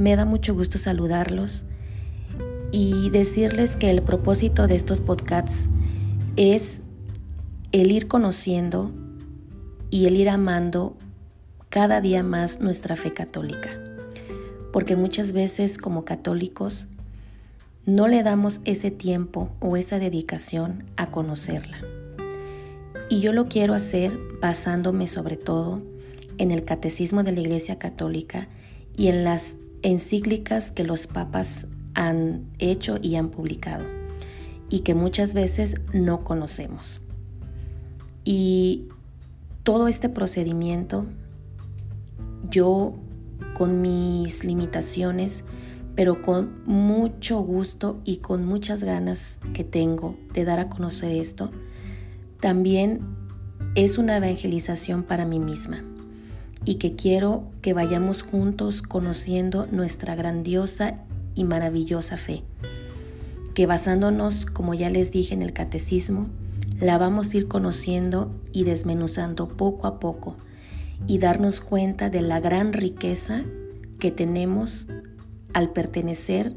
Me da mucho gusto saludarlos y decirles que el propósito de estos podcasts es el ir conociendo y el ir amando cada día más nuestra fe católica. Porque muchas veces como católicos no le damos ese tiempo o esa dedicación a conocerla. Y yo lo quiero hacer basándome sobre todo en el catecismo de la Iglesia Católica y en las encíclicas que los papas han hecho y han publicado y que muchas veces no conocemos. Y todo este procedimiento, yo con mis limitaciones, pero con mucho gusto y con muchas ganas que tengo de dar a conocer esto, también es una evangelización para mí misma y que quiero que vayamos juntos conociendo nuestra grandiosa y maravillosa fe, que basándonos, como ya les dije en el catecismo, la vamos a ir conociendo y desmenuzando poco a poco y darnos cuenta de la gran riqueza que tenemos al pertenecer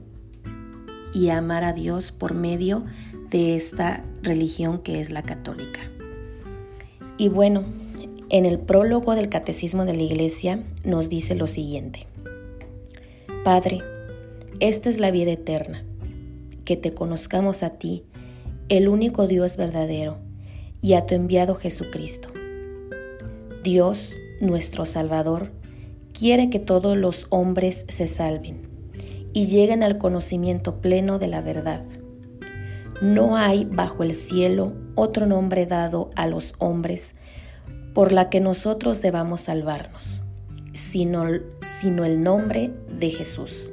y amar a Dios por medio de esta religión que es la católica. Y bueno, en el prólogo del Catecismo de la Iglesia nos dice lo siguiente. Padre, esta es la vida eterna, que te conozcamos a ti, el único Dios verdadero, y a tu enviado Jesucristo. Dios, nuestro Salvador, quiere que todos los hombres se salven y lleguen al conocimiento pleno de la verdad. No hay bajo el cielo otro nombre dado a los hombres por la que nosotros debamos salvarnos, sino, sino el nombre de Jesús.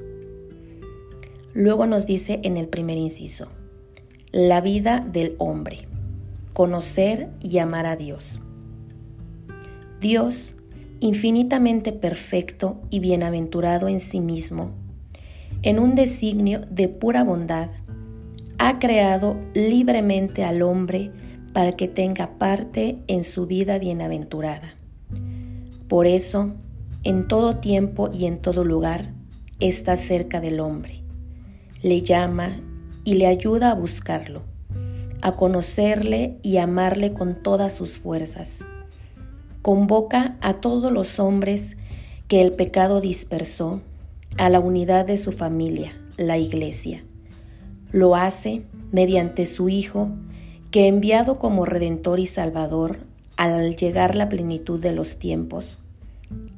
Luego nos dice en el primer inciso, la vida del hombre, conocer y amar a Dios. Dios, infinitamente perfecto y bienaventurado en sí mismo, en un designio de pura bondad, ha creado libremente al hombre para que tenga parte en su vida bienaventurada. Por eso, en todo tiempo y en todo lugar, está cerca del hombre. Le llama y le ayuda a buscarlo, a conocerle y amarle con todas sus fuerzas. Convoca a todos los hombres que el pecado dispersó a la unidad de su familia, la Iglesia. Lo hace mediante su Hijo, que enviado como Redentor y Salvador al llegar la plenitud de los tiempos,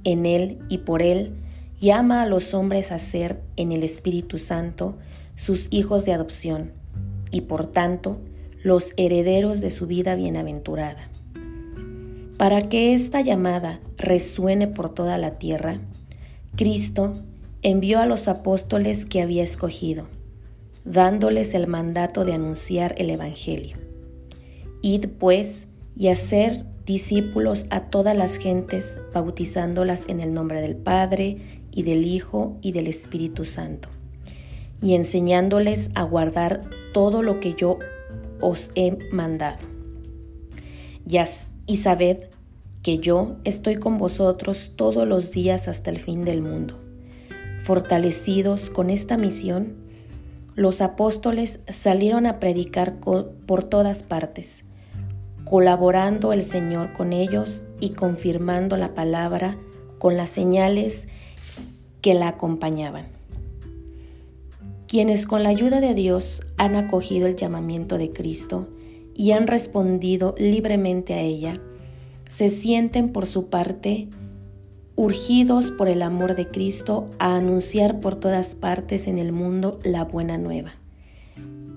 en Él y por Él, llama a los hombres a ser en el Espíritu Santo sus hijos de adopción y por tanto los herederos de su vida bienaventurada. Para que esta llamada resuene por toda la tierra, Cristo envió a los apóstoles que había escogido, dándoles el mandato de anunciar el Evangelio. Id pues y hacer discípulos a todas las gentes, bautizándolas en el nombre del Padre y del Hijo y del Espíritu Santo, y enseñándoles a guardar todo lo que yo os he mandado. Y sabed que yo estoy con vosotros todos los días hasta el fin del mundo. Fortalecidos con esta misión, los apóstoles salieron a predicar por todas partes colaborando el Señor con ellos y confirmando la palabra con las señales que la acompañaban. Quienes con la ayuda de Dios han acogido el llamamiento de Cristo y han respondido libremente a ella, se sienten por su parte urgidos por el amor de Cristo a anunciar por todas partes en el mundo la buena nueva.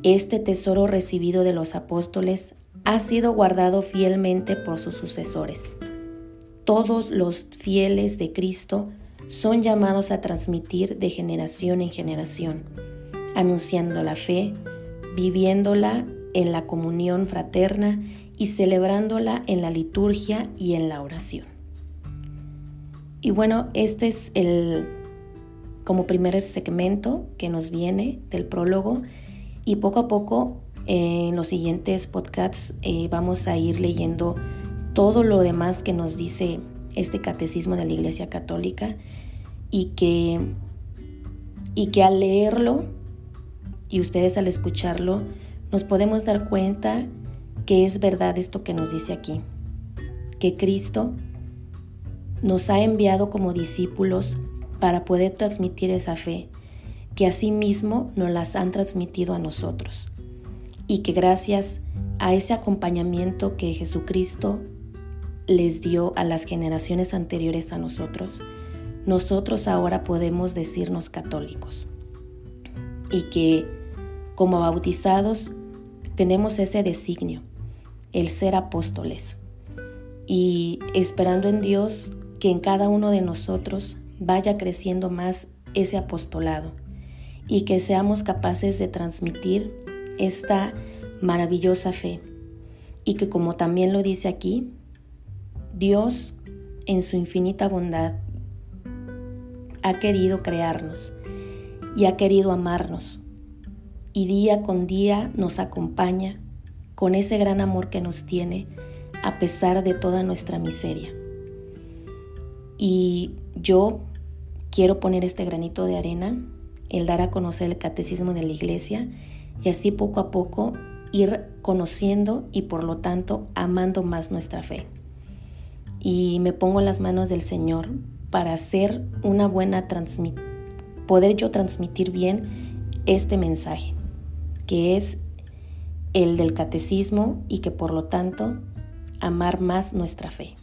Este tesoro recibido de los apóstoles ha sido guardado fielmente por sus sucesores. Todos los fieles de Cristo son llamados a transmitir de generación en generación, anunciando la fe, viviéndola en la comunión fraterna y celebrándola en la liturgia y en la oración. Y bueno, este es el como primer segmento que nos viene del prólogo y poco a poco en los siguientes podcasts eh, vamos a ir leyendo todo lo demás que nos dice este catecismo de la Iglesia Católica y que y que al leerlo y ustedes al escucharlo nos podemos dar cuenta que es verdad esto que nos dice aquí, que Cristo nos ha enviado como discípulos para poder transmitir esa fe, que asimismo nos las han transmitido a nosotros y que gracias a ese acompañamiento que Jesucristo les dio a las generaciones anteriores a nosotros, nosotros ahora podemos decirnos católicos. Y que como bautizados tenemos ese designio, el ser apóstoles, y esperando en Dios que en cada uno de nosotros vaya creciendo más ese apostolado y que seamos capaces de transmitir esta maravillosa fe. Y que como también lo dice aquí, Dios en su infinita bondad ha querido crearnos y ha querido amarnos. Y día con día nos acompaña con ese gran amor que nos tiene a pesar de toda nuestra miseria. Y yo quiero poner este granito de arena, el dar a conocer el catecismo de la iglesia y así poco a poco ir conociendo y por lo tanto amando más nuestra fe. Y me pongo en las manos del Señor para hacer una buena poder yo transmitir bien este mensaje, que es el del catecismo y que por lo tanto amar más nuestra fe.